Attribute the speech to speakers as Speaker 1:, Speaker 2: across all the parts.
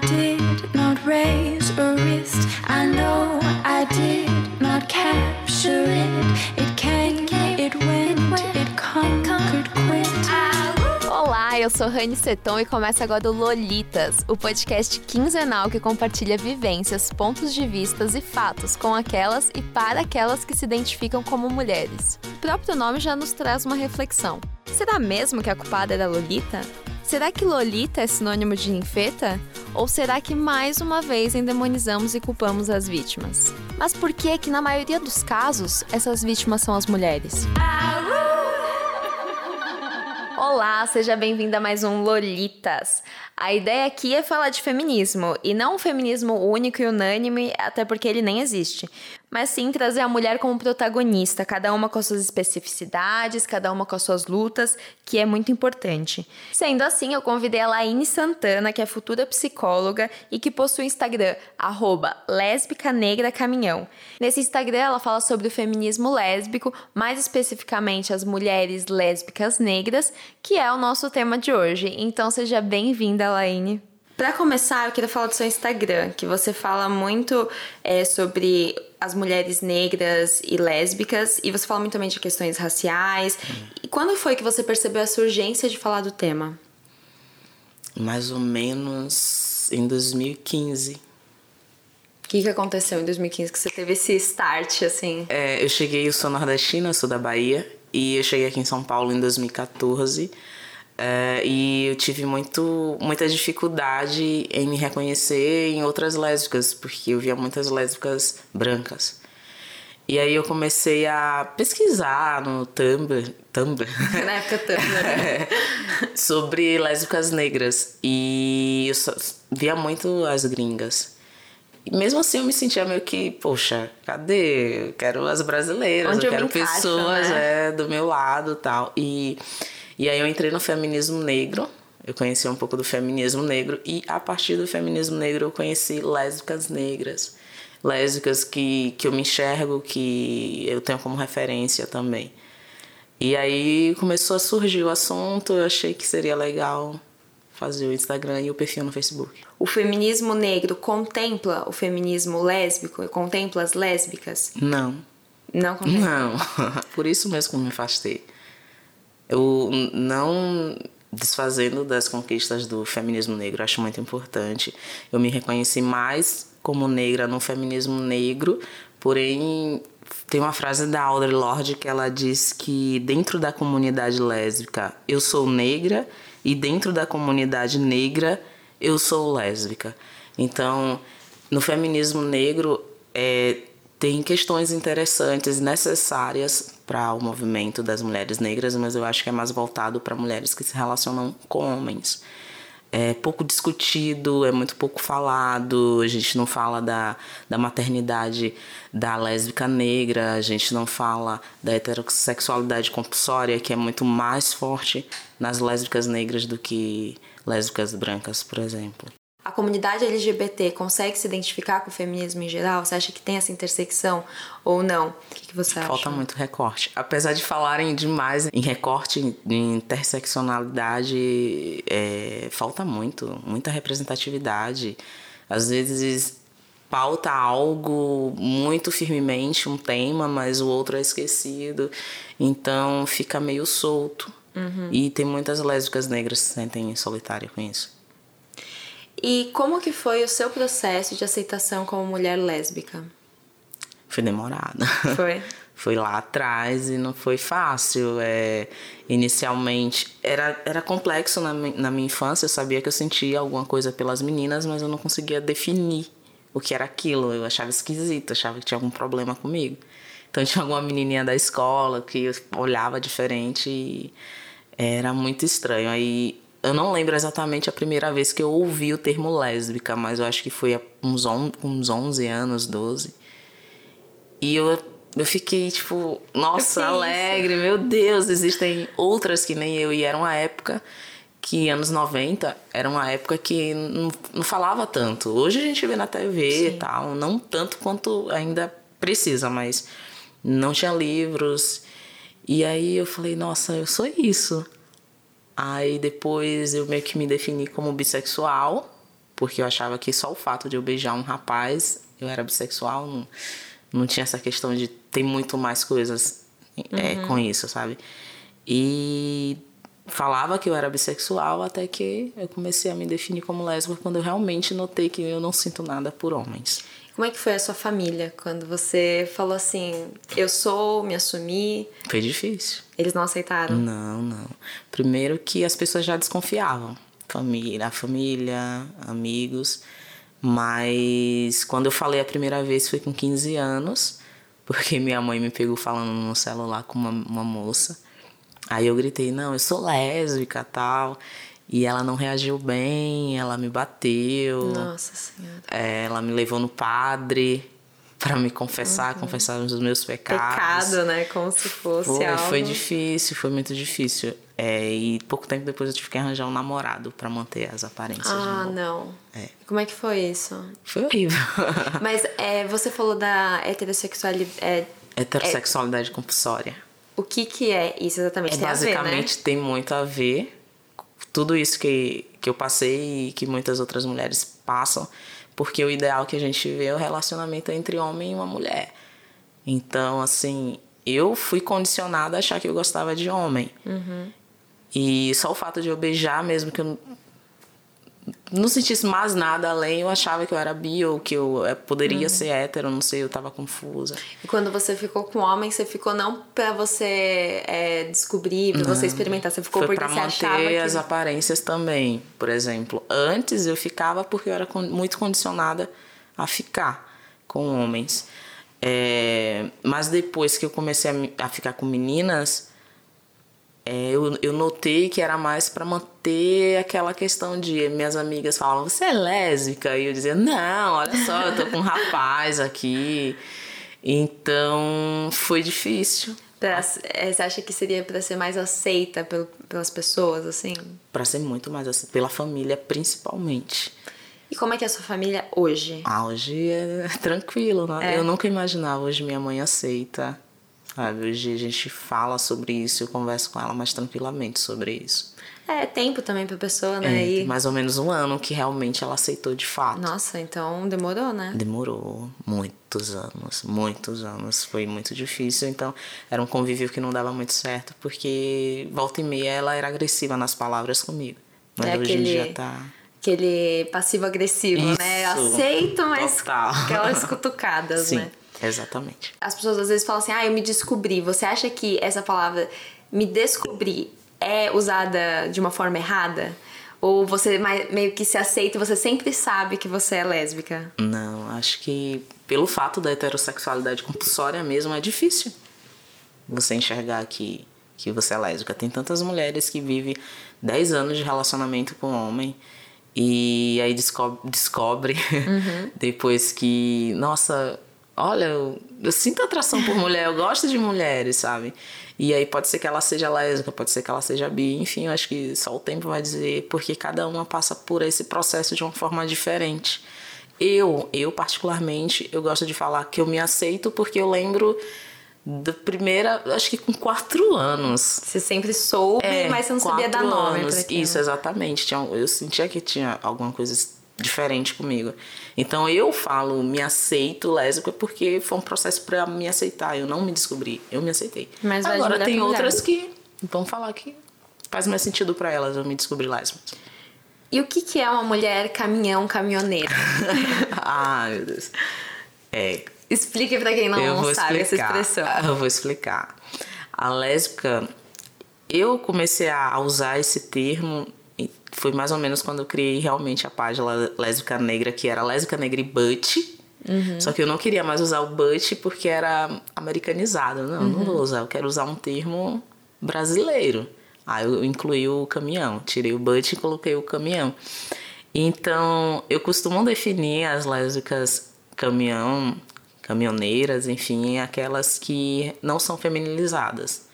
Speaker 1: Did not raise a wrist. I know I did not capture it. It came, it went, it conquered, quit.
Speaker 2: Olá, eu sou Rani Seton e começa agora o Lolitas, o podcast quinzenal que compartilha vivências, pontos de vistas e fatos com aquelas e para aquelas que se identificam como mulheres. O próprio nome já nos traz uma reflexão. Será mesmo que a culpada era Lolita? Será que Lolita é sinônimo de ninfeta? Ou será que mais uma vez endemonizamos e culpamos as vítimas? Mas por que que na maioria dos casos essas vítimas são as mulheres? Olá, seja bem-vinda a mais um Lolitas. A ideia aqui é falar de feminismo, e não um feminismo único e unânime, até porque ele nem existe, mas sim trazer a mulher como protagonista, cada uma com as suas especificidades, cada uma com as suas lutas, que é muito importante. Sendo assim, eu convidei a Laine Santana, que é futura psicóloga e que possui o Instagram, arroba lésbica negra caminhão. Nesse Instagram, ela fala sobre o feminismo lésbico, mais especificamente as mulheres lésbicas negras, que é o nosso tema de hoje. Então, seja bem-vinda, Laine. Para começar, eu queria falar do seu Instagram, que você fala muito é, sobre as mulheres negras e lésbicas, e você fala muito também de questões raciais. E quando foi que você percebeu essa urgência de falar do tema?
Speaker 3: Mais ou menos em 2015.
Speaker 2: O que, que aconteceu em 2015 que você teve esse start, assim?
Speaker 3: É, eu cheguei, eu sou nordestina, sou da Bahia, e eu cheguei aqui em São Paulo em 2014. É, e eu tive muito, muita dificuldade em me reconhecer em outras lésbicas, porque eu via muitas lésbicas brancas. E aí eu comecei a pesquisar no Tumblr, Tumblr
Speaker 2: Na época Tumblr, né?
Speaker 3: sobre lésbicas negras. E eu via muito as gringas. E mesmo assim eu me sentia meio que, poxa, cadê? Eu quero as brasileiras,
Speaker 2: Onde
Speaker 3: eu quero pessoas
Speaker 2: né?
Speaker 3: é, do meu lado tal. E, e aí eu entrei no feminismo negro. Eu conheci um pouco do feminismo negro e a partir do feminismo negro eu conheci lésbicas negras. Lésbicas que, que eu me enxergo, que eu tenho como referência também. E aí começou a surgir o assunto, eu achei que seria legal fazer o Instagram e o perfil no Facebook.
Speaker 2: O feminismo negro contempla o feminismo lésbico? Contempla as lésbicas?
Speaker 3: Não,
Speaker 2: Não contempla.
Speaker 3: Não, por isso mesmo que eu me afastei. Eu não desfazendo das conquistas do feminismo negro, acho muito importante. Eu me reconheci mais como negra no feminismo negro, porém tem uma frase da Audre Lorde que ela diz que dentro da comunidade lésbica eu sou negra e dentro da comunidade negra eu sou lésbica. Então, no feminismo negro é, tem questões interessantes, necessárias para o movimento das mulheres negras, mas eu acho que é mais voltado para mulheres que se relacionam com homens. É pouco discutido, é muito pouco falado, a gente não fala da, da maternidade da lésbica negra, a gente não fala da heterossexualidade compulsória, que é muito mais forte nas lésbicas negras do que lésbicas brancas, por exemplo.
Speaker 2: A comunidade LGBT consegue se identificar com o feminismo em geral? Você acha que tem essa intersecção ou não? O que, que você acha?
Speaker 3: Falta muito recorte. Apesar de falarem demais em recorte, em interseccionalidade, é, falta muito, muita representatividade. Às vezes pauta algo muito firmemente, um tema, mas o outro é esquecido. Então fica meio solto. E tem muitas lésbicas negras que se sentem solitárias com isso.
Speaker 2: E como que foi o seu processo de aceitação como mulher lésbica?
Speaker 3: Foi demorada.
Speaker 2: Foi?
Speaker 3: foi lá atrás e não foi fácil. É, inicialmente era, era complexo na, na minha infância. Eu sabia que eu sentia alguma coisa pelas meninas, mas eu não conseguia definir o que era aquilo. Eu achava esquisito, achava que tinha algum problema comigo. Então tinha alguma menininha da escola que eu olhava diferente e era muito estranho. Aí eu não lembro exatamente a primeira vez que eu ouvi o termo lésbica, mas eu acho que foi há uns, on, uns 11 anos, 12. E eu, eu fiquei, tipo, nossa,
Speaker 2: Que isso?
Speaker 3: alegre, meu Deus, existem outras que nem eu. E era uma época que, anos 90, era uma época que não, não falava tanto. Hoje a gente vê na TV e
Speaker 2: Sim.
Speaker 3: tal, não tanto quanto ainda precisa, mas não tinha livros. E aí eu falei, nossa, eu sou isso. Aí depois eu meio que me defini como bissexual. porque eu achava que só o fato de eu beijar um rapaz, eu era bissexual, não, não tinha essa questão de ter muito mais coisas é, com isso, sabe? E falava que eu era bissexual até que eu comecei a me definir como lésbica quando eu realmente notei que eu não sinto nada por homens.
Speaker 2: Como é que foi a sua família quando você falou assim, eu sou, me assumi?
Speaker 3: Foi difícil.
Speaker 2: Eles não aceitaram?
Speaker 3: Não, não. Primeiro que as pessoas já desconfiavam. Família, a família, amigos. Mas quando eu falei a primeira vez foi com 15 anos, porque minha mãe me pegou falando no celular com uma, uma moça. Aí eu gritei, não, eu sou lésbica tal. E ela não reagiu bem, ela me bateu.
Speaker 2: Nossa Senhora.
Speaker 3: É, ela me levou no padre para me confessar, uhum. confessar os meus pecados.
Speaker 2: Pecado, né? Como se fosse
Speaker 3: foi,
Speaker 2: algo...
Speaker 3: Foi difícil, foi muito difícil. É, e pouco tempo depois eu tive que arranjar um namorado para manter as aparências.
Speaker 2: Ah, não.
Speaker 3: É.
Speaker 2: Como é que foi isso?
Speaker 3: Foi horrível.
Speaker 2: Mas é, você falou da heterossexualidade. É,
Speaker 3: heterossexualidade é... compulsória.
Speaker 2: O que, que é isso exatamente?
Speaker 3: É,
Speaker 2: tem
Speaker 3: basicamente
Speaker 2: ver, né?
Speaker 3: tem muito a ver tudo isso que, que eu passei e que muitas outras mulheres passam, porque o ideal que a gente vê é o relacionamento entre homem e uma mulher. Então, assim, eu fui condicionada a achar que eu gostava de homem.
Speaker 2: Uhum.
Speaker 3: E só o fato de eu beijar, mesmo que eu não sentisse mais nada além, eu achava que eu era bi ou que eu eh, poderia uhum. ser hétero, não sei, eu tava confusa.
Speaker 2: E quando você ficou com homem, você ficou não pra você é, descobrir, pra não. você experimentar, você ficou
Speaker 3: Foi
Speaker 2: porque
Speaker 3: pra
Speaker 2: você
Speaker 3: manter
Speaker 2: que...
Speaker 3: as aparências também. Por exemplo, antes eu ficava porque eu era muito condicionada a ficar com homens. É, mas depois que eu comecei a, a ficar com meninas, é, eu, eu notei que era mais para manter aquela questão de minhas amigas falavam, você é lésbica? E eu dizia, não, olha só, eu tô com um rapaz aqui. Então foi difícil.
Speaker 2: Pra, é, você acha que seria para ser mais aceita pelas pessoas, assim?
Speaker 3: Para ser muito mais aceita, pela família principalmente.
Speaker 2: E como é que é a sua família hoje?
Speaker 3: Ah, hoje é tranquilo, né? É. Eu nunca imaginava hoje minha mãe aceita Sabe? Hoje a gente fala sobre isso, eu converso com ela mais tranquilamente sobre isso.
Speaker 2: É, tempo também pra pessoa, né?
Speaker 3: É, e... mais ou menos um ano que realmente ela aceitou de fato.
Speaker 2: Nossa, então demorou, né?
Speaker 3: Demorou muitos anos, muitos anos. Foi muito difícil, então era um convívio que não dava muito certo, porque volta e meia ela era agressiva nas palavras comigo. Mas é hoje aquele... em dia tá
Speaker 2: aquele passivo-agressivo, né? Aceito, mas
Speaker 3: Total.
Speaker 2: aquelas cutucadas,
Speaker 3: Sim.
Speaker 2: né?
Speaker 3: Exatamente.
Speaker 2: As pessoas às vezes falam assim: ah, eu me descobri. Você acha que essa palavra me descobrir é usada de uma forma errada? Ou você meio que se aceita e você sempre sabe que você é lésbica?
Speaker 3: Não, acho que pelo fato da heterossexualidade compulsória mesmo é difícil você enxergar que, que você é lésbica. Tem tantas mulheres que vivem 10 anos de relacionamento com um homem e aí descobre, descobre uhum. depois que, nossa, olha, eu, eu, sinto atração por mulher, eu gosto de mulheres, sabe? E aí pode ser que ela seja lésbica, pode ser que ela seja bi, enfim, eu acho que só o tempo vai dizer, porque cada uma passa por esse processo de uma forma diferente. Eu, eu particularmente, eu gosto de falar que eu me aceito porque eu lembro da primeira, acho que com quatro anos.
Speaker 2: Você sempre soube, é, mas você não sabia dar nome. Anos.
Speaker 3: Isso, exatamente. Eu sentia que tinha alguma coisa diferente comigo. Então eu falo, me aceito lésbica porque foi um processo para me aceitar. Eu não me descobri, eu me aceitei.
Speaker 2: Mas
Speaker 3: agora tem outras que vão falar que faz mais sentido para elas eu me descobrir lésbica.
Speaker 2: E o que, que é uma mulher caminhão caminhoneira?
Speaker 3: Ai, meu Deus. É.
Speaker 2: Explique para quem não sabe explicar. essa expressão.
Speaker 3: Eu vou explicar. A lésbica, eu comecei a usar esse termo foi mais ou menos quando eu criei realmente a página Lésbica Negra, que era Lésbica Negra e Butt. Uhum. Só que eu não queria mais usar o butt porque era americanizado. Não, uhum. não vou usar. Eu quero usar um termo brasileiro. Aí eu incluí o caminhão. Tirei o butt e coloquei o caminhão. Então, eu costumo definir as lésbicas caminhão, caminhoneiras, enfim, aquelas que não são feminilizadas.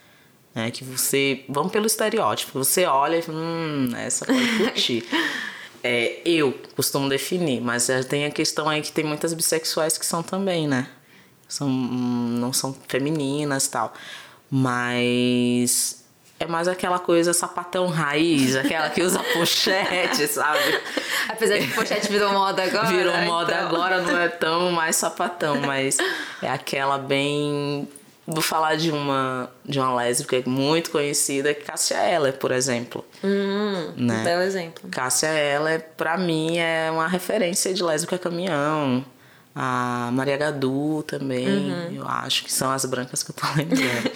Speaker 3: Né? Que você. Vamos pelo estereótipo. Você olha e fala, hum, essa pode curtir. é, eu costumo definir, mas tem a questão aí que tem muitas bissexuais que são também, né? São, não são femininas tal. Mas é mais aquela coisa sapatão raiz, aquela que usa pochete, sabe?
Speaker 2: Apesar de que pochete virou moda agora.
Speaker 3: Virou moda
Speaker 2: então.
Speaker 3: agora, não é tão mais sapatão, mas é aquela bem. Vou falar de uma, de uma lésbica muito conhecida, que Cássia Eller, por exemplo.
Speaker 2: Hum,
Speaker 3: Né?
Speaker 2: Belo exemplo.
Speaker 3: Cássia Eller, pra mim, é uma referência de lésbica caminhão. A Maria Gadu também,
Speaker 2: Uhum.
Speaker 3: eu acho que são as brancas que eu tô lembrando.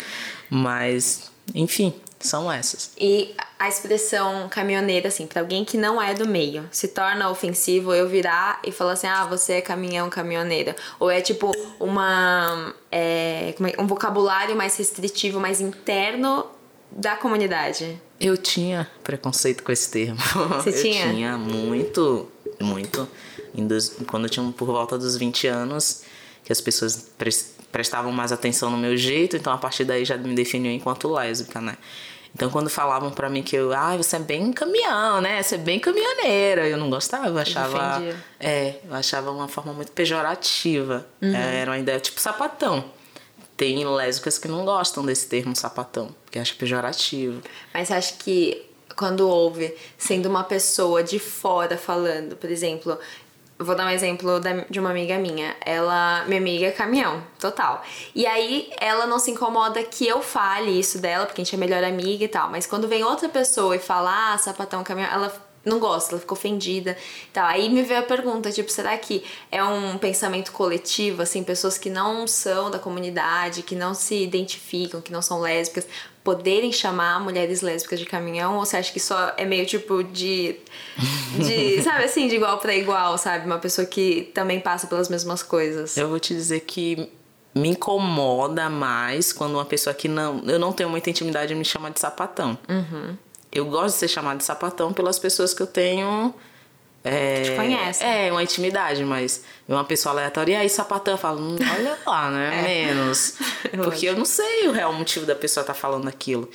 Speaker 3: Mas, enfim, são essas.
Speaker 2: E a expressão caminhoneira, assim, pra alguém que não é do meio, se torna ofensivo eu virar e falar assim, ah, você é caminhão, caminhoneira. Ou é tipo uma. é, é- um vocabulário mais restritivo, mais interno da comunidade.
Speaker 3: Eu tinha preconceito com esse termo.
Speaker 2: Você
Speaker 3: eu
Speaker 2: tinha?
Speaker 3: tinha muito, muito. Quando eu tinha por volta dos 20 anos, que as pessoas prestavam mais atenção no meu jeito, então a partir daí já me definiu enquanto lésbica, né? Então quando falavam pra mim que eu, ah, você é bem caminhão, né? Você é bem caminhoneira, eu não gostava, eu achava, é, eu achava uma forma muito pejorativa. É, Era uma ideia tipo sapatão. Tem lésbicas que não gostam desse termo sapatão, porque acham pejorativo.
Speaker 2: Mas acha que quando ouve, sendo uma pessoa de fora falando, por exemplo, vou dar um exemplo de uma amiga minha. Ela, minha amiga é caminhão, total. E aí ela não se incomoda que eu fale isso dela, porque a gente é melhor amiga e tal. Mas quando vem outra pessoa e fala, ah, sapatão, caminhão, ela não gosta, ela ficou ofendida e tal. Aí me veio a pergunta, tipo, será que é um pensamento coletivo, assim, pessoas que não são da comunidade, que não se identificam, que não são lésbicas, poderem chamar mulheres lésbicas de caminhão? Ou você acha que só é meio tipo de. de sabe assim, de igual pra igual, sabe? Uma pessoa que também passa pelas mesmas coisas.
Speaker 3: Eu vou te dizer que me incomoda mais quando uma pessoa que não. Eu não tenho muita intimidade me chama de sapatão.
Speaker 2: Uhum.
Speaker 3: Eu gosto de ser chamada de sapatão pelas pessoas que eu tenho. É,
Speaker 2: Te conhecem.
Speaker 3: É, uma intimidade, mas uma pessoa aleatória, e aí sapatão, eu falo, hum, olha lá, né? Menos. Porque eu não sei o real motivo da pessoa estar falando aquilo.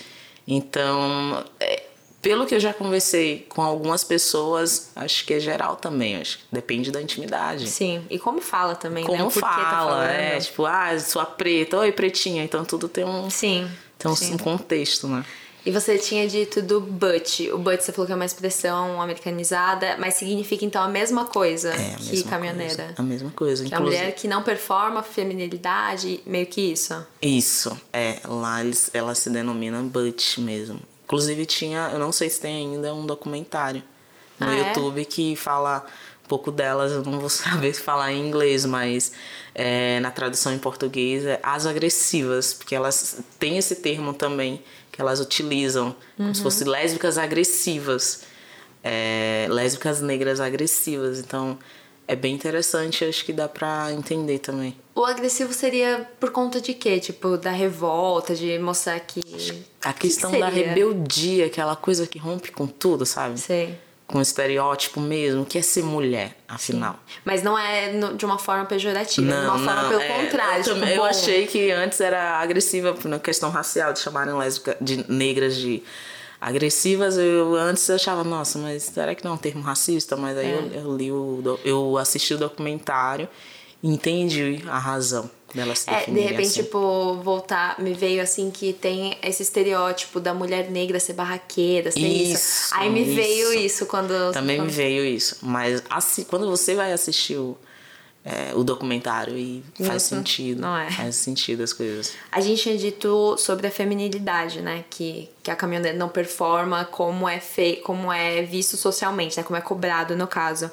Speaker 3: Então, é, pelo que eu já conversei com algumas pessoas, acho que é geral também, acho que depende da intimidade.
Speaker 2: Sim, e como fala também, né?
Speaker 3: Como
Speaker 2: O porquê tá
Speaker 3: fala,
Speaker 2: falando.
Speaker 3: é, tipo, ah, sua preta, oi pretinha, então tudo tem um,
Speaker 2: Sim.
Speaker 3: tem um, um contexto, né?
Speaker 2: E você tinha dito do butt. O butt você falou que é uma expressão americanizada, mas significa então a mesma coisa
Speaker 3: É a
Speaker 2: que
Speaker 3: mesma
Speaker 2: caminhoneira.
Speaker 3: coisa. A mesma coisa,
Speaker 2: Que é a mulher que não performa feminilidade, meio que isso.
Speaker 3: Isso, é, lá eles, ela se denomina Butch mesmo. Inclusive tinha, eu não sei se tem ainda um documentário no
Speaker 2: Ah, é?
Speaker 3: YouTube que fala um pouco delas, eu não vou saber falar em inglês, mas é, na tradução em português é as agressivas, porque elas têm esse termo também que elas utilizam, como
Speaker 2: Uhum.
Speaker 3: se fossem lésbicas agressivas, é, lésbicas negras agressivas, então é bem interessante, acho que dá pra entender também.
Speaker 2: O agressivo seria por conta de quê? Tipo, da revolta, de mostrar que.
Speaker 3: A
Speaker 2: que
Speaker 3: questão
Speaker 2: que
Speaker 3: da
Speaker 2: seria?
Speaker 3: rebeldia, aquela coisa que rompe com tudo, sabe?
Speaker 2: Sei.
Speaker 3: Com estereótipo mesmo, que é ser mulher, afinal.
Speaker 2: Mas não é no- de uma forma pejorativa, de
Speaker 3: Não,
Speaker 2: uma forma
Speaker 3: não,
Speaker 2: pelo
Speaker 3: é,
Speaker 2: contrário.
Speaker 3: Eu,
Speaker 2: tipo,
Speaker 3: também- eu achei que antes era agressiva na questão racial, de chamarem lésbica, de negras de agressivas. Eu antes achava, nossa, mas será que não é um termo racista? Mas aí
Speaker 2: É.
Speaker 3: eu, eu li o, eu assisti o documentário e entendi a razão dela se
Speaker 2: É, de repente,
Speaker 3: assim.
Speaker 2: tipo, voltar, me veio assim que tem esse estereótipo da mulher negra ser barraqueira, ser isso.
Speaker 3: Isso,
Speaker 2: Aí me
Speaker 3: isso.
Speaker 2: veio isso quando.
Speaker 3: Também me
Speaker 2: quando-
Speaker 3: veio isso. Mas assim, quando você vai assistir o, é, o documentário e faz sentido.
Speaker 2: não é.
Speaker 3: Faz sentido as coisas.
Speaker 2: A gente tinha dito sobre a feminilidade, né? Que, que a caminhoneira não performa como é fe... como é visto socialmente, né? Como é cobrado no caso.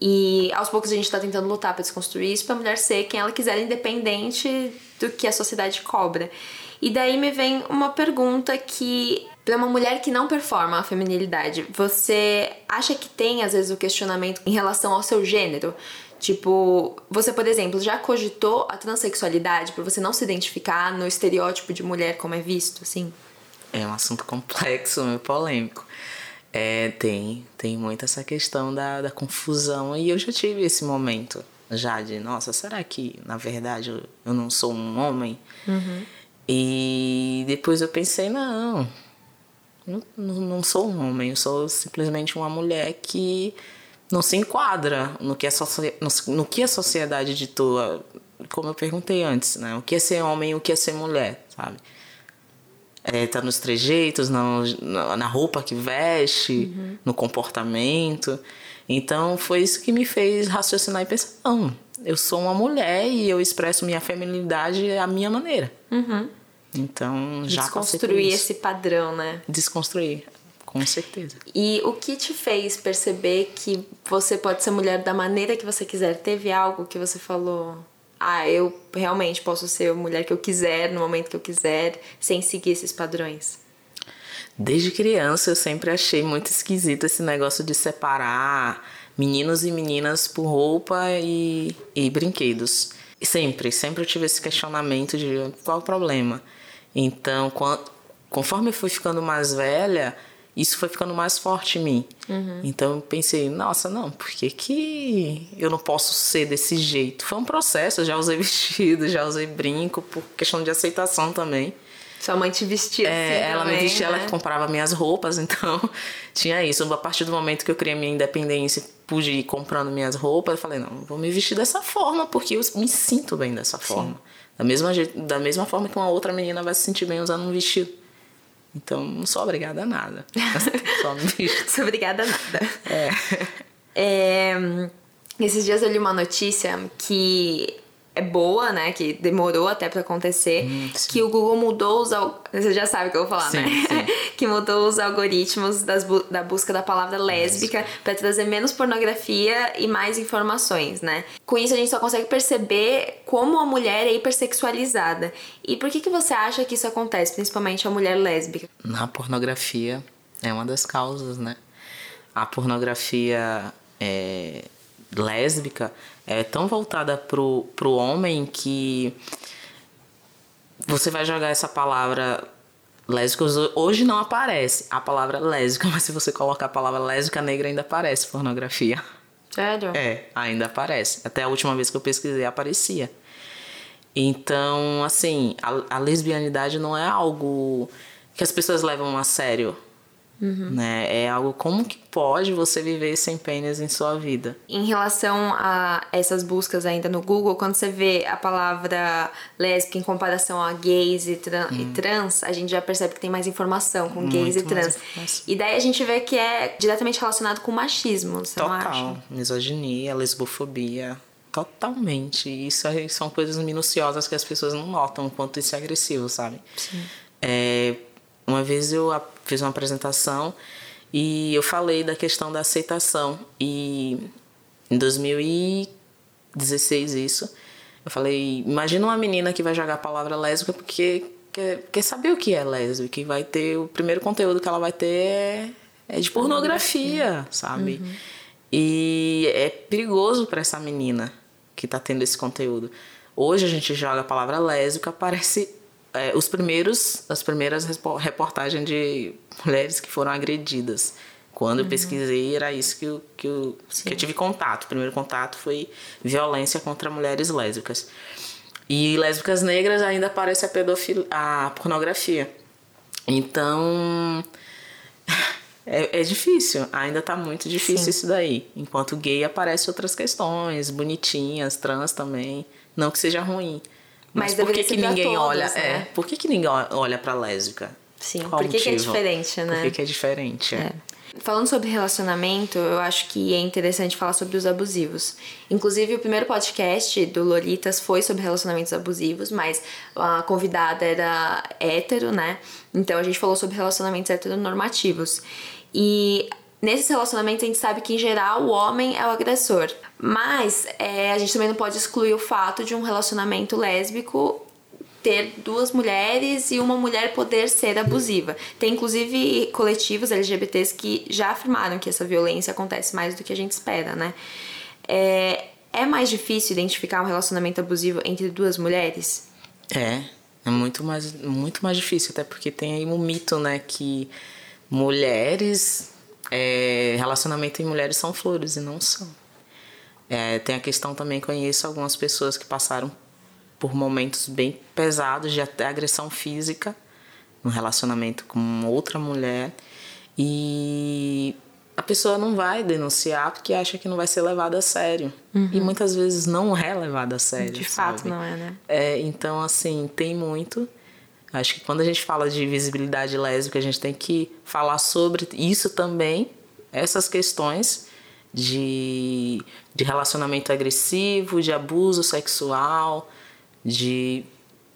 Speaker 2: E aos poucos a gente tá tentando lutar pra desconstruir isso pra mulher ser quem ela quiser, independente do que a sociedade cobra. E daí me vem uma pergunta que Pra uma mulher que não performa a feminilidade, você acha que tem às vezes o questionamento em relação ao seu gênero? Tipo, você, por exemplo, já cogitou a transexualidade por você não se identificar no estereótipo de mulher como é visto, assim?
Speaker 3: É um assunto complexo, meio polêmico. É, tem, tem muito essa questão da, da confusão. E eu já tive esse momento já de, nossa, será que na verdade eu, eu não sou um homem? E depois eu pensei, não, não, não sou um homem, eu sou simplesmente uma mulher que não se enquadra no que a, no que a sociedade ditou, como eu perguntei antes, né? O que é ser homem e o que é ser mulher, sabe? É, tá nos trejeitos, na, na roupa que veste, uhum. no comportamento. Então foi isso que me fez raciocinar e pensar: não, eu sou uma mulher e eu expresso minha feminilidade à minha maneira.
Speaker 2: Uhum.
Speaker 3: Então já
Speaker 2: Desconstruir esse padrão, né?
Speaker 3: Desconstruir, com certeza.
Speaker 2: E o que te fez perceber que você pode ser mulher da maneira que você quiser? Teve algo que você falou? Ah, eu realmente posso ser a mulher que eu quiser, no momento que eu quiser, sem seguir esses padrões.
Speaker 3: Desde criança eu sempre achei muito esquisito esse negócio de separar meninos e meninas por roupa e, e brinquedos. Sempre, sempre eu tive esse questionamento de qual o problema. Então, conforme eu fui ficando mais velha, isso foi ficando mais forte em mim. Uhum. Então eu pensei, nossa, não, por que, que eu não posso ser desse jeito? Foi um processo, eu já usei vestido, já usei brinco, por questão de aceitação também.
Speaker 2: Sua mãe te vestia
Speaker 3: é,
Speaker 2: assim
Speaker 3: Ela
Speaker 2: também,
Speaker 3: me vestia,
Speaker 2: né?
Speaker 3: ela comprava minhas roupas, então tinha isso. A partir do momento que eu criei minha independência, pude ir comprando minhas roupas, eu falei, não, vou me vestir dessa forma, porque eu me sinto bem dessa forma. Sim. Da mesma, da mesma forma que uma outra menina vai se sentir bem usando um vestido. Então, não sou obrigada a nada. Só me visto.
Speaker 2: sou obrigada a nada.
Speaker 3: É.
Speaker 2: é. Esses dias eu li uma notícia que boa, né? Que demorou até para acontecer. Hum, que o Google mudou os. Você já sabe o que eu vou falar,
Speaker 3: sim,
Speaker 2: né?
Speaker 3: Sim.
Speaker 2: que mudou os algoritmos das bu da busca da palavra lésbica para trazer menos pornografia e mais informações, né? Com isso a gente só consegue perceber como a mulher é hipersexualizada. E por que, que você acha que isso acontece, principalmente a mulher lésbica?
Speaker 3: Na pornografia é uma das causas, né? A pornografia é, lésbica é tão voltada pro, pro homem que você vai jogar essa palavra lésbica. Hoje não aparece a palavra lésbica, mas se você colocar a palavra lésbica negra, ainda aparece pornografia.
Speaker 2: Sério?
Speaker 3: É, ainda aparece. Até a última vez que eu pesquisei, aparecia. Então, assim, a, a lesbianidade não é algo que as pessoas levam a sério. Uhum. Né? É algo como que pode você viver sem pênis em sua vida.
Speaker 2: Em relação a essas buscas ainda no Google, quando você vê a palavra lésbica em comparação a gays e, tran hum. e trans, a gente já percebe que tem mais informação com gays Muito e trans. E daí a gente vê que é diretamente relacionado com machismo, você
Speaker 3: Total.
Speaker 2: não acha?
Speaker 3: Misoginia, lesbofobia. Totalmente. Isso são coisas minuciosas que as pessoas não notam o quanto isso é agressivo, sabe?
Speaker 2: Sim.
Speaker 3: É, uma vez eu fiz uma apresentação e eu falei da questão da aceitação. E em 2016, isso, eu falei: imagina uma menina que vai jogar a palavra lésbica porque quer, quer saber o que é lésbica. E vai ter. O primeiro conteúdo que ela vai ter é, é de pornografia, sabe? Uhum. E é perigoso para essa menina que tá tendo esse conteúdo. Hoje a gente joga a palavra lésbica, parece é, os primeiros, as primeiras reportagens de mulheres que foram agredidas. Quando uhum. eu pesquisei, era isso que eu, que, eu, que eu tive contato. O primeiro contato foi violência contra mulheres lésbicas. E lésbicas negras ainda aparece a, pedofil... a pornografia. Então, é, é, difícil, ainda tá muito difícil Sim. isso daí. Enquanto gay aparece outras questões, bonitinhas, trans também. Não que seja ruim. Mas, Mas por que, que ninguém todos, olha? Né? É, por que, que ninguém olha pra lésbica?
Speaker 2: Sim, Qual por que, que, é diferente, né?
Speaker 3: Por que, que é diferente?
Speaker 2: É. Falando sobre relacionamento, eu acho que é interessante falar sobre os abusivos. Inclusive, o primeiro podcast do Lolitas foi sobre relacionamentos abusivos, mas a convidada era hétero, né? Então a gente falou sobre relacionamentos heteronormativos. E Nesses relacionamentos a gente sabe que em geral o homem é o agressor, mas é, a gente também não pode excluir o fato de um relacionamento lésbico ter duas mulheres e uma mulher poder ser abusiva. Tem inclusive coletivos LGBTs que já afirmaram que essa violência acontece mais do que a gente espera, né? É, é mais difícil identificar um relacionamento abusivo entre duas mulheres?
Speaker 3: É, é muito mais, muito mais difícil, até porque tem aí um mito, né, que mulheres é, relacionamento em mulheres são flores e não são. É, tem a questão também, conheço algumas pessoas que passaram por momentos bem pesados de até agressão física no relacionamento com outra mulher e a pessoa não vai denunciar porque acha que não vai ser levada a sério. Uhum. E muitas vezes não é levada a sério.
Speaker 2: De
Speaker 3: sabe?
Speaker 2: fato, não é, né?
Speaker 3: É, então, assim, tem muito. Acho que quando a gente fala de visibilidade lésbica, a gente tem que falar sobre isso também, essas questões de, de relacionamento agressivo, de abuso sexual, de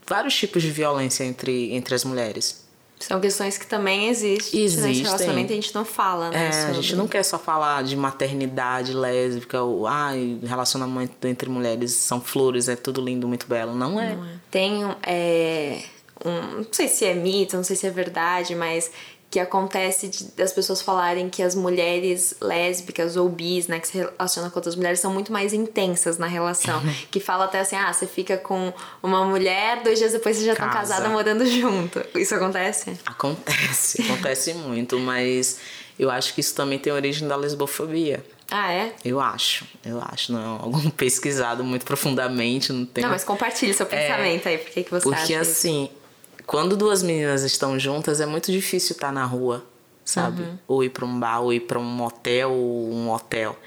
Speaker 3: vários tipos de violência entre, entre as mulheres.
Speaker 2: São questões que também existem.
Speaker 3: Existem.
Speaker 2: Nesse relacionamento a gente não fala, né?
Speaker 3: É, a gente não quer só falar de maternidade lésbica, ou ah, relacionamento entre mulheres são flores, é tudo lindo, muito belo. Não é.
Speaker 2: Tem é, um. Não sei se é mito, não sei se é verdade, mas que acontece de, das pessoas falarem que as mulheres lésbicas ou bis, né, que se relacionam com outras mulheres, são muito mais intensas na relação. que fala até assim, ah, você fica com uma mulher, dois dias depois vocês já estão
Speaker 3: Casa.
Speaker 2: casadas morando junto. Isso acontece?
Speaker 3: Acontece, acontece muito, mas eu acho que isso também tem origem da lesbofobia.
Speaker 2: Ah, é?
Speaker 3: Eu acho, eu acho. Não é algo pesquisado muito profundamente, não tem.
Speaker 2: Não, mas compartilhe seu pensamento aí, por que, que você
Speaker 3: Porque
Speaker 2: acha isso?
Speaker 3: assim, quando duas meninas estão juntas, é muito difícil estar na rua, sabe?
Speaker 2: Uhum.
Speaker 3: Ou ir para um bar, ou ir para um motel ou um hotel.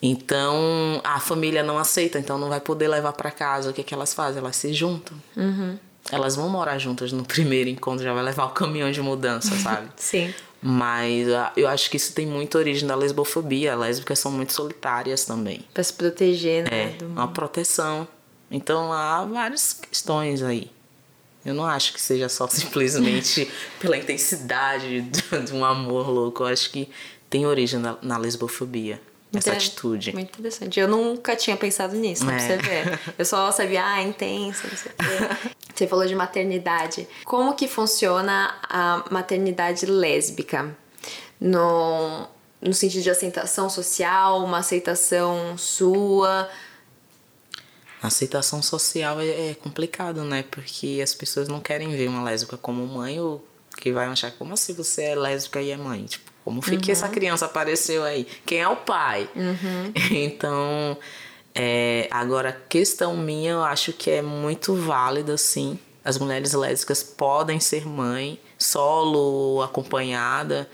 Speaker 3: Então, a família não aceita, então não vai poder levar para casa. O que, que elas fazem? Elas se juntam.
Speaker 2: Uhum.
Speaker 3: Elas vão morar juntas no primeiro encontro, já vai levar o caminhão de mudança, sabe?
Speaker 2: Sim.
Speaker 3: Mas ah, eu acho que isso tem muita origem da lesbofobia. Lésbicas são muito solitárias também.
Speaker 2: Pra se proteger, né?
Speaker 3: É, uma proteção. Então há várias questões aí. Eu não acho que seja só simplesmente pela intensidade de um amor louco. Eu acho que tem origem na, na lesbofobia. Essa
Speaker 2: Inter-
Speaker 3: atitude.
Speaker 2: Muito interessante. Eu nunca tinha pensado nisso, né, pra
Speaker 3: É.
Speaker 2: você ver. Eu só sabia, ah, é intensa, não sei o quê. Você falou de maternidade. Como que funciona a maternidade lésbica? No, no sentido de aceitação social, uma aceitação sua.
Speaker 3: A aceitação social é, é complicado, né? Porque as pessoas não querem ver uma lésbica como mãe ou que vai achar como assim você é lésbica e é mãe? Tipo, como foi que essa criança apareceu aí? Quem é o pai? Então, é, agora, questão minha, eu acho que é muito válida, sim. As mulheres lésbicas podem ser mãe, solo ou acompanhada.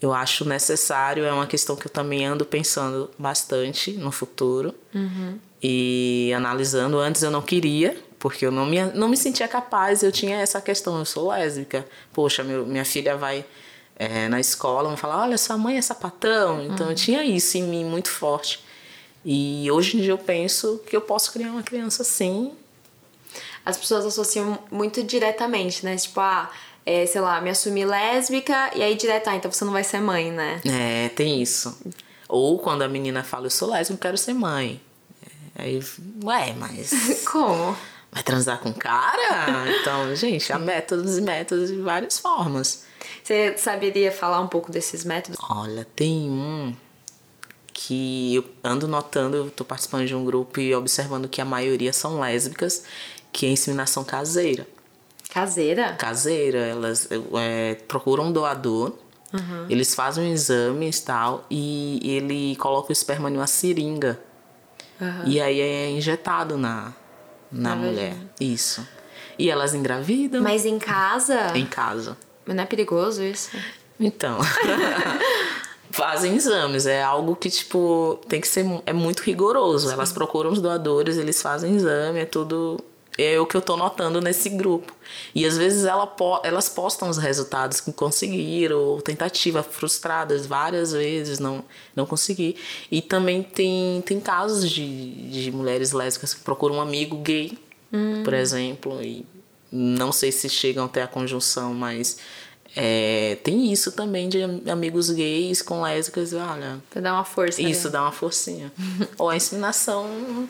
Speaker 3: Eu acho necessário, é uma questão que eu também ando pensando bastante no futuro. E analisando, antes eu não queria, porque eu não me, não me sentia capaz, eu tinha essa questão, eu sou lésbica. Poxa, meu, minha filha vai é, na escola, vão falar, olha, sua mãe é sapatão. Então eu tinha isso em mim muito forte. E hoje em dia eu penso que eu posso criar uma criança assim.
Speaker 2: As pessoas associam muito diretamente, né? Tipo, ah, é, sei lá, me assumi lésbica e aí direto, ah, então você não vai ser mãe, né?
Speaker 3: É, tem isso. Ou quando a menina fala, eu sou lésbica, eu quero ser mãe. Aí, ué, mas
Speaker 2: Como?
Speaker 3: vai transar com cara? Então, gente, há métodos e métodos de várias formas.
Speaker 2: Você saberia falar um pouco desses métodos?
Speaker 3: Olha, tem um que eu ando notando, eu tô participando de um grupo e observando que a maioria são lésbicas, que é inseminação caseira.
Speaker 2: Caseira?
Speaker 3: Caseira, elas é, procuram um doador, eles fazem um exame e tal, e ele coloca o esperma em uma seringa. E aí é injetado na, na,
Speaker 2: Na
Speaker 3: mulher.
Speaker 2: vagina.
Speaker 3: Isso. E elas engravidam
Speaker 2: Mas em casa?
Speaker 3: em casa.
Speaker 2: Mas não é perigoso isso?
Speaker 3: Então. Fazem exames, é algo que, tipo, tem que ser. É muito rigoroso. Elas procuram os doadores, eles fazem exame, é tudo. É o que eu tô notando nesse grupo. E às vezes ela elas postam os resultados que conseguiram, ou tentativa frustradas várias vezes, não, não consegui. E também tem, tem casos de, de mulheres lésbicas que procuram um amigo gay, por exemplo, e não sei se chegam até a conjunção, mas é, tem isso também de am- amigos gays com lésbicas, olha,
Speaker 2: Pra dar uma força. né?
Speaker 3: isso dá uma forcinha. Ou a inseminação hum,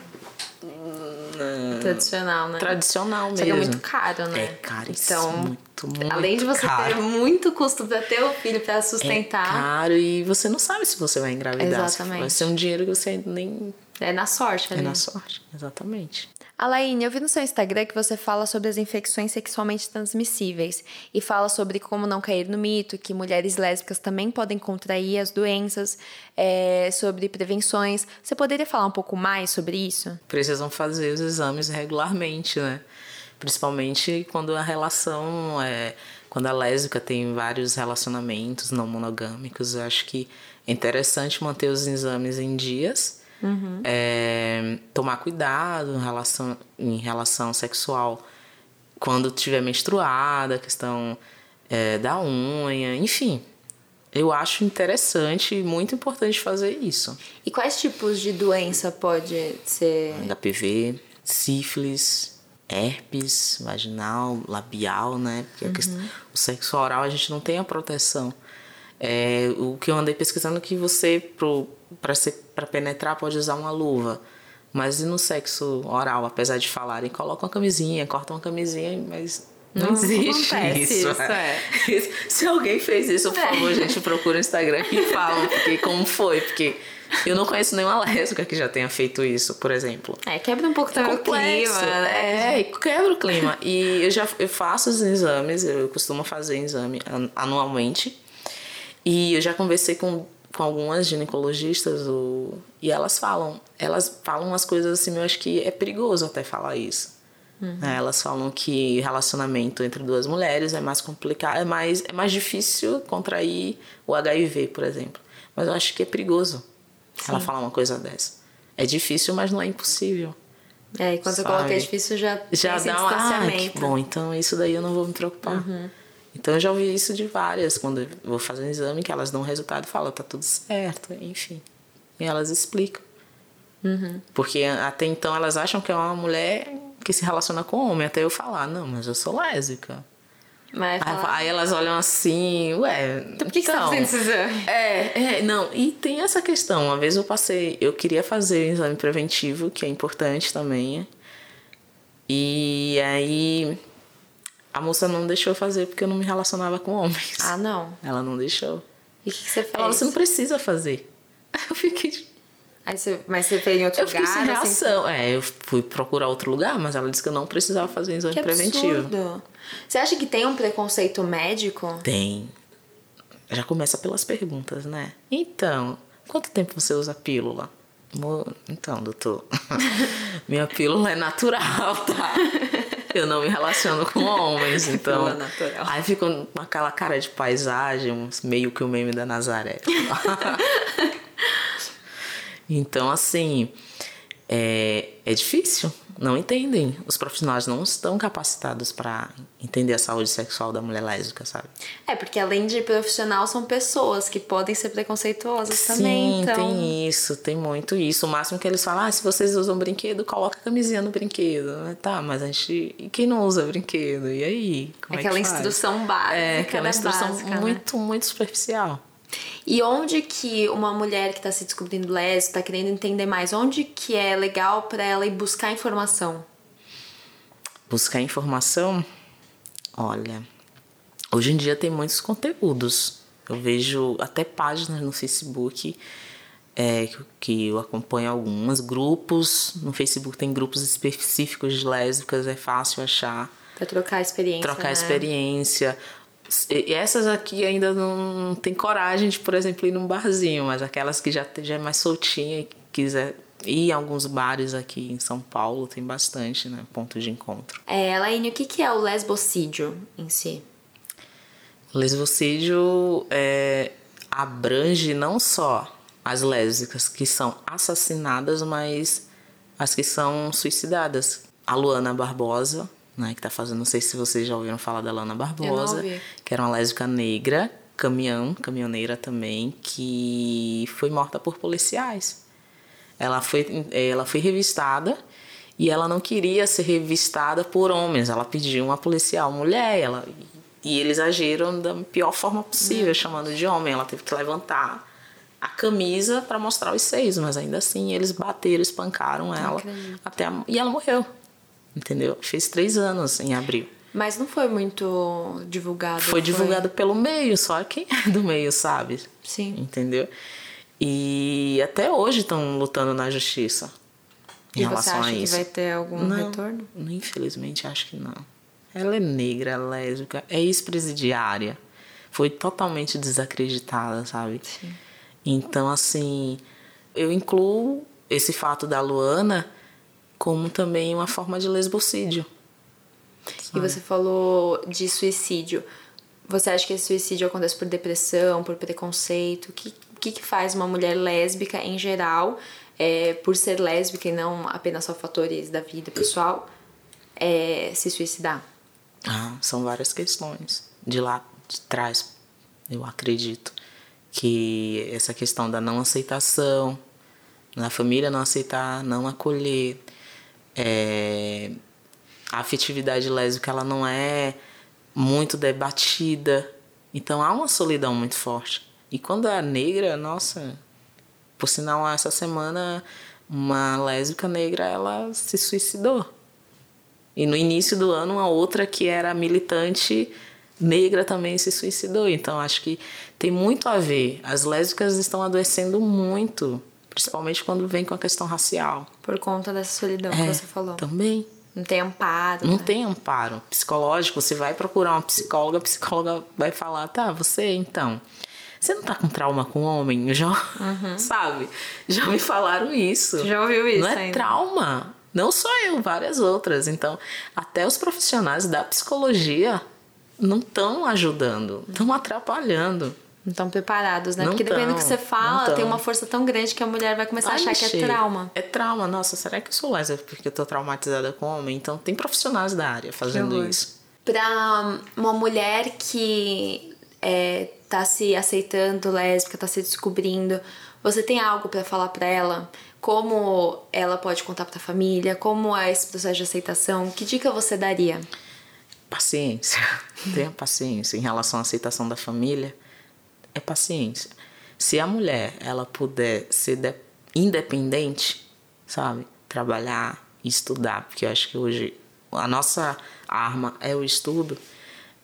Speaker 2: Tradicional, né?
Speaker 3: tradicional
Speaker 2: Só
Speaker 3: mesmo.
Speaker 2: que é muito caro, né?
Speaker 3: É caríssimo,
Speaker 2: Então,
Speaker 3: muito, muito
Speaker 2: além de você
Speaker 3: caro.
Speaker 2: ter muito custo pra ter o filho, pra
Speaker 3: É
Speaker 2: sustentar,
Speaker 3: caro e você não sabe se você vai engravidar.
Speaker 2: Exatamente.
Speaker 3: Vai ser um dinheiro que você nem
Speaker 2: é, na sorte
Speaker 3: é
Speaker 2: ali.
Speaker 3: na sorte. Exatamente.
Speaker 2: Alaine, eu vi no seu Instagram que você fala sobre as infecções sexualmente transmissíveis e fala sobre como não cair no mito, que mulheres lésbicas também podem contrair as doenças, é, sobre prevenções. Você poderia falar um pouco mais sobre isso?
Speaker 3: precisam fazer os exames regularmente, né? Principalmente quando a relação é. Quando a lésbica tem vários relacionamentos não monogâmicos, eu acho que é interessante manter os exames em dias. É, tomar cuidado em relação, em relação sexual quando tiver menstruada, a questão é, da unha, enfim. Eu acho interessante e muito importante fazer isso.
Speaker 2: E quais tipos de doença pode ser?
Speaker 3: HPV, sífilis, herpes vaginal, labial, né? Porque uhum. questão, o sexo oral a gente não tem a proteção. É, o que eu andei pesquisando é que você, para penetrar, pode usar uma luva. Mas e no sexo oral, apesar de falarem, coloca uma camisinha, corta uma camisinha, mas não, não existe isso. isso é. Se alguém fez isso, por favor, gente, procura o Instagram e fala porque como foi, porque eu não conheço nenhuma lésbica que já tenha feito isso, por exemplo.
Speaker 2: É, quebra um pouco também o clima,
Speaker 3: né? É, quebra o clima. E eu já eu faço os exames, eu costumo fazer exame anualmente. E eu já conversei com, com algumas ginecologistas o, e elas falam, elas falam umas coisas assim, eu acho que é perigoso até falar isso. Uhum. Né? Elas falam que relacionamento entre duas mulheres é mais complicado, é mais, é mais difícil contrair o HIV, por exemplo. Mas eu acho que é perigoso Sim. ela falar uma coisa dessa. É difícil, mas não é impossível.
Speaker 2: É, e quando sabe? coloca é difícil, já,
Speaker 3: já dá um ah, bom, então isso daí eu não vou me preocupar. Uhum. Então eu já ouvi isso de várias, quando eu vou fazer um exame, que elas dão um resultado e falam, tá tudo certo, enfim. E elas explicam. Uhum. Porque até então elas acham que é uma mulher que se relaciona com homem, até eu falar, não, mas eu sou lésbica. Mas aí, aí, elas olham assim, ué.
Speaker 2: Então por que, então, que você tá então, fazendo esse exame?
Speaker 3: É, é, não, e tem essa questão. Uma vez eu passei, eu queria fazer um exame preventivo, que é importante também. E aí a moça não deixou fazer porque eu não me relacionava com homens.
Speaker 2: Ah, não.
Speaker 3: Ela não deixou.
Speaker 2: E o que, que, você fez?
Speaker 3: Ela falou, você não precisa fazer. Eu fiquei.
Speaker 2: Aí você, mas você fez em outro
Speaker 3: eu
Speaker 2: lugar?
Speaker 3: Eu fiquei sem assim? reação. Assim? É, eu fui procurar outro lugar, mas ela disse que eu não precisava fazer um exame que preventivo.
Speaker 2: Absurdo. Você acha que tem um preconceito médico?
Speaker 3: Tem. Já começa pelas perguntas, né? Então, quanto tempo você usa pílula? Então, doutor, minha pílula é natural, tá? Eu não me relaciono com homens, então. natural. Aí ficou com aquela cara de paisagem, meio que o meme da Nazaré. então, assim, é, é difícil não entendem. Os profissionais não estão capacitados para entender a saúde sexual da mulher lésbica, sabe?
Speaker 2: É, porque além de profissional, são pessoas que podem ser preconceituosas
Speaker 3: Sim,
Speaker 2: também.
Speaker 3: Então... tem isso, tem muito isso. O máximo que eles falam, ah, se vocês usam brinquedo, coloca a camisinha no brinquedo. Tá, mas a gente. E quem não usa brinquedo? E aí?
Speaker 2: Como aquela
Speaker 3: é
Speaker 2: instrução básica. É,
Speaker 3: aquela instrução básica, né? muito, né? muito superficial.
Speaker 2: E onde que uma mulher que está se descobrindo lésbica, está querendo entender mais, onde que é legal para ela ir buscar informação?
Speaker 3: Buscar informação? Olha, hoje em dia tem muitos conteúdos. Eu vejo até páginas no Facebook é, que eu acompanho algumas, grupos. No Facebook tem grupos específicos de lésbicas, é fácil achar.
Speaker 2: Para trocar experiência.
Speaker 3: Trocar
Speaker 2: né?
Speaker 3: experiência. E essas aqui ainda não tem coragem de, por exemplo, ir num barzinho, mas aquelas que já, já é mais soltinha e quiser ir em alguns bares aqui em São Paulo, tem bastante, né? Ponto de encontro.
Speaker 2: É, Laine, o que, que é o lesbocídio em si?
Speaker 3: Lesbocídio é, abrange não só as lésbicas que são assassinadas, mas as que são suicidadas. A Luana Barbosa, né, que tá fazendo, não sei se vocês já ouviram falar da Lana Barbosa, que era uma lésbica negra, caminhão, caminhoneira também, que foi morta por policiais. Ela foi, ela foi revistada e ela não queria ser revistada por homens, ela pediu uma policial mulher, ela, e eles agiram da pior forma possível, uhum. chamando de homem. Ela teve que levantar a camisa para mostrar os seios, mas ainda assim eles bateram, espancaram ela até a, e ela morreu entendeu? Fez três anos em abril.
Speaker 2: Mas não foi muito divulgado?
Speaker 3: Foi, foi... divulgado pelo meio, só quem é do meio sabe.
Speaker 2: Sim.
Speaker 3: Entendeu? E até hoje estão lutando na justiça em
Speaker 2: e
Speaker 3: relação
Speaker 2: você acha
Speaker 3: a isso.
Speaker 2: que vai ter algum
Speaker 3: não,
Speaker 2: retorno?
Speaker 3: Infelizmente, acho que não. Ela é negra, é lésbica, é ex-presidiária. Foi totalmente desacreditada, sabe?
Speaker 2: Sim.
Speaker 3: Então, assim, eu incluo esse fato da Luana como também uma forma de lesbocídio.
Speaker 2: E você falou de suicídio. Você acha que esse suicídio acontece por depressão, por preconceito? O que, que, que faz uma mulher lésbica em geral, é, por ser lésbica e não apenas só fatores da vida pessoal, é, se suicidar?
Speaker 3: Ah, são várias questões. De lá de trás, eu acredito que essa questão da não aceitação, na família não aceitar, não acolher, é, a afetividade lésbica ela não é muito debatida, então há uma solidão muito forte. E quando é negra, nossa, por sinal, essa semana uma lésbica negra ela se suicidou. E no início do ano, uma outra que era militante negra também se suicidou. Então, acho que tem muito a ver. As lésbicas estão adoecendo muito, principalmente quando vem com a questão racial.
Speaker 2: Por conta dessa solidão é, que você falou.
Speaker 3: Também.
Speaker 2: Não tem amparo.
Speaker 3: Não
Speaker 2: né?
Speaker 3: tem amparo psicológico. Você vai procurar uma psicóloga, a psicóloga vai falar: tá, você então. Você não tá com trauma com homem? Já, uhum. sabe? Já me falaram isso.
Speaker 2: Já ouviu isso?
Speaker 3: Não é
Speaker 2: ainda.
Speaker 3: trauma. Não só eu, várias outras. Então, até os profissionais da psicologia não estão ajudando, estão atrapalhando.
Speaker 2: Não estão preparados, né?
Speaker 3: Não
Speaker 2: Porque dependendo do que você fala, tem uma força tão grande que a mulher vai começar vai a achar que é trauma.
Speaker 3: É trauma. Nossa, será que eu sou lésbica porque eu tô traumatizada com homem? Então, tem profissionais da área fazendo isso.
Speaker 2: Pra uma mulher que é, tá se aceitando lésbica, tá se descobrindo, você tem algo para falar para ela? Como ela pode contar para a família? Como é esse processo de aceitação? Que dica você daria?
Speaker 3: Paciência. Tenha paciência em relação à aceitação da família. É paciência. Se a mulher ela puder ser independente, sabe, trabalhar, estudar, porque eu acho que hoje a nossa arma é o estudo,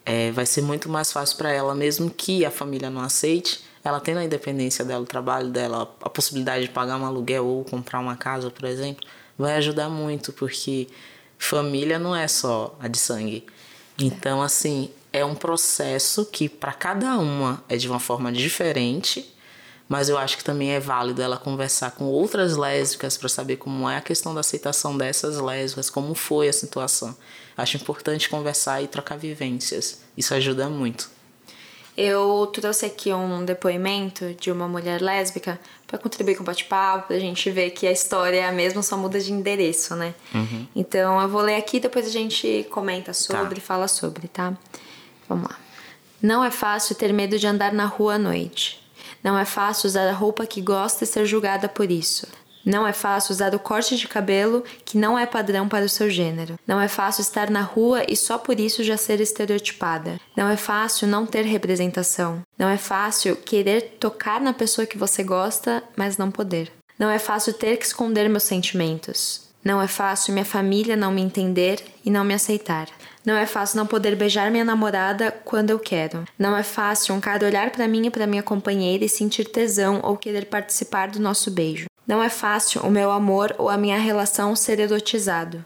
Speaker 3: é, vai ser muito mais fácil para ela, mesmo que a família não aceite ela tendo a independência dela, o trabalho dela, a possibilidade de pagar um aluguel ou comprar uma casa, por exemplo, vai ajudar muito, porque família não é só a de sangue. Então, assim, é um processo que para cada uma é de uma forma diferente, mas eu acho que também é válido ela conversar com outras lésbicas para saber como é a questão da aceitação dessas lésbicas, como foi a situação. Acho importante conversar e trocar vivências. Isso ajuda muito.
Speaker 2: Eu trouxe aqui um depoimento de uma mulher lésbica para contribuir com o bate-papo, pra gente ver que a história é a mesma, só muda de endereço, né?
Speaker 3: Uhum.
Speaker 2: Então eu vou ler aqui, depois a gente comenta sobre, tá. fala sobre, tá? Vamos lá. Não é fácil ter medo de andar na rua à noite. Não é fácil usar a roupa que gosta e ser julgada por isso. Não é fácil usar o corte de cabelo que não é padrão para o seu gênero. Não é fácil estar na rua e só por isso já ser estereotipada. Não é fácil não ter representação. Não é fácil querer tocar na pessoa que você gosta, mas não poder. Não é fácil ter que esconder meus sentimentos. Não é fácil minha família não me entender e não me aceitar. Não é fácil não poder beijar minha namorada quando eu quero. Não é fácil um cara olhar para mim e para minha companheira e sentir tesão ou querer participar do nosso beijo. Não é fácil o meu amor ou a minha relação ser erotizado.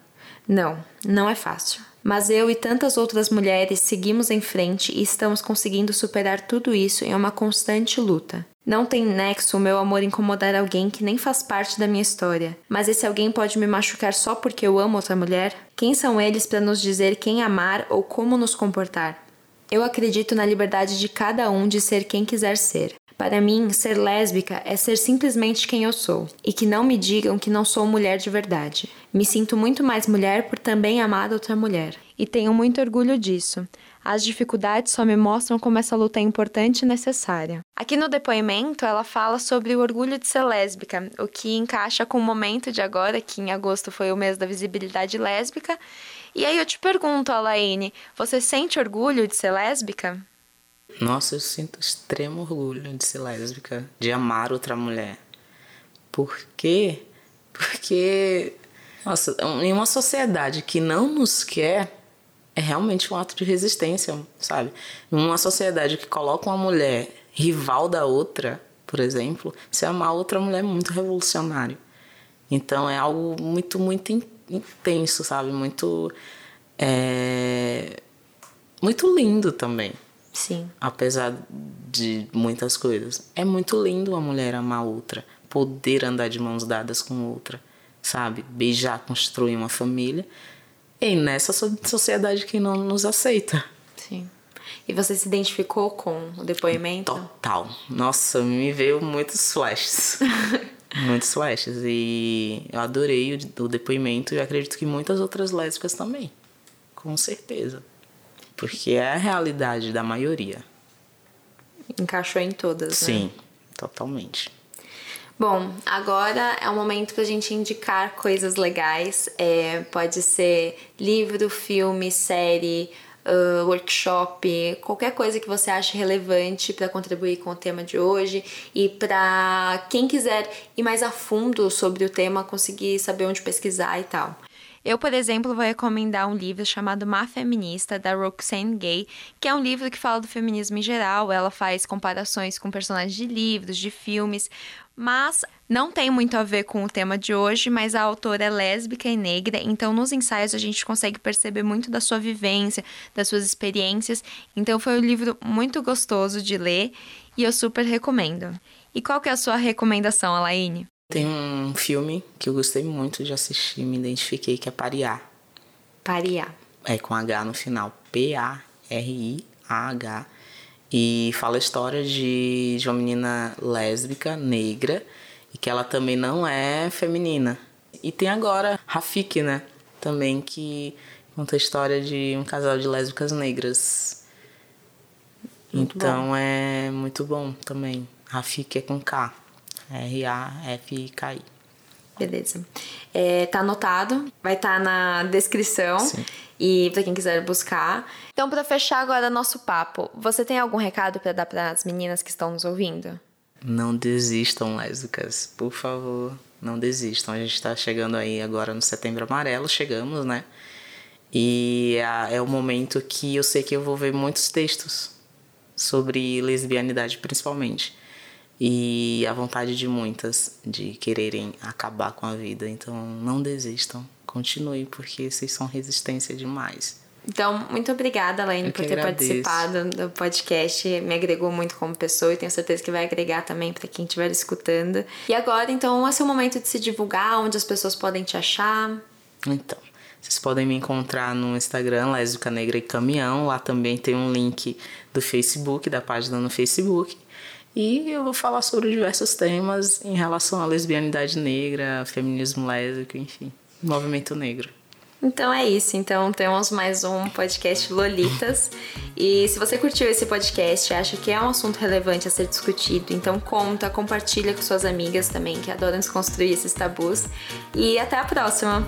Speaker 2: Não, não é fácil. Mas eu e tantas outras mulheres seguimos em frente e estamos conseguindo superar tudo isso em uma constante luta. Não tem nexo o meu amor incomodar alguém que nem faz parte da minha história. Mas esse alguém pode me machucar só porque eu amo outra mulher? Quem são eles para nos dizer quem amar ou como nos comportar? Eu acredito na liberdade de cada um de ser quem quiser ser. Para mim, ser lésbica é ser simplesmente quem eu sou, e que não me digam que não sou mulher de verdade. Me sinto muito mais mulher por também amar outra mulher. E tenho muito orgulho disso. As dificuldades só me mostram como essa luta é importante e necessária. Aqui no depoimento, ela fala sobre o orgulho de ser lésbica, o que encaixa com o momento de agora, que em agosto foi o mês da visibilidade lésbica. E aí eu te pergunto, Alaine, você sente orgulho de ser lésbica?
Speaker 3: Nossa, eu sinto extremo orgulho de ser lésbica, de amar outra mulher. Por quê? Porque, nossa, em uma sociedade que não nos quer, é realmente um ato de resistência, sabe? Uma sociedade que coloca uma mulher rival da outra, por exemplo, se amar outra mulher é muito revolucionário. Então é algo muito, muito intenso, sabe? Muito. É, muito lindo também.
Speaker 2: Sim.
Speaker 3: Apesar de muitas coisas. É muito lindo uma mulher amar outra, poder andar de mãos dadas com outra, sabe? Beijar, construir uma família. E nessa sociedade que não nos aceita.
Speaker 2: Sim. E você se identificou com o depoimento?
Speaker 3: Total. Nossa, me veio muitos flashes. muitos flashes. E eu adorei o, o depoimento e acredito que muitas outras lésbicas também. Com certeza. porque é a realidade da maioria.
Speaker 2: Encaixou em todas, né?
Speaker 3: Sim, totalmente.
Speaker 2: Bom, agora é o momento pra gente indicar coisas legais. É, pode ser livro, filme, série, uh, workshop, qualquer coisa que você ache relevante para contribuir com o tema de hoje e para quem quiser ir mais a fundo sobre o tema conseguir saber onde pesquisar e tal. Eu, por exemplo, vou recomendar um livro chamado Má Feminista, da Roxane Gay, que é um livro que fala do feminismo em geral. Ela faz comparações com personagens de livros, de filmes, mas não tem muito a ver com o tema de hoje, mas a autora é lésbica e negra, então nos ensaios a gente consegue perceber muito da sua vivência, das suas experiências. Então foi um livro muito gostoso de ler e eu super recomendo. E qual que é a sua recomendação, Alaine?
Speaker 3: Tem um filme que eu gostei muito de assistir, me identifiquei, que é Pariá.
Speaker 2: Pariá.
Speaker 3: É com H no final. P-A-R-I-A-H. E fala a história de, de uma menina lésbica, negra, e que ela também não é feminina. E tem agora Rafik, né? Também que conta a história de um casal de lésbicas negras.
Speaker 2: Muito
Speaker 3: então
Speaker 2: bom.
Speaker 3: é muito bom também. Rafik é com K. R-A-F-K-I.
Speaker 2: Beleza. É, tá anotado, vai estar na descrição
Speaker 3: Sim.
Speaker 2: e para quem quiser buscar. Então, para fechar agora nosso papo, você tem algum recado para dar para as meninas que estão nos ouvindo?
Speaker 3: Não desistam, lésbicas. Por favor, não desistam. A gente está chegando aí agora no Setembro Amarelo, chegamos, né? E é o momento que eu sei que eu vou ver muitos textos sobre lesbianidade, principalmente. E a vontade de muitas de quererem acabar com a vida. Então, não desistam. Continue, porque vocês são resistência demais.
Speaker 2: Então, muito obrigada, Laine, por ter
Speaker 3: agradeço.
Speaker 2: participado do podcast. Me agregou muito como pessoa e tenho certeza que vai agregar também para quem estiver escutando. E agora, então, esse é o momento de se divulgar, onde as pessoas podem te achar.
Speaker 3: Então, vocês podem me encontrar no Instagram, Lésbica Negra e Caminhão. Lá também tem um link do Facebook, da página no Facebook. E eu vou falar sobre diversos temas em relação à lesbianidade negra, feminismo lésbico, enfim, movimento negro.
Speaker 2: Então é isso. Então temos mais um podcast Lolitas. E se você curtiu esse podcast, acha que é um assunto relevante a ser discutido, então conta, compartilha com suas amigas também que adoram desconstruir esses tabus. E até a próxima.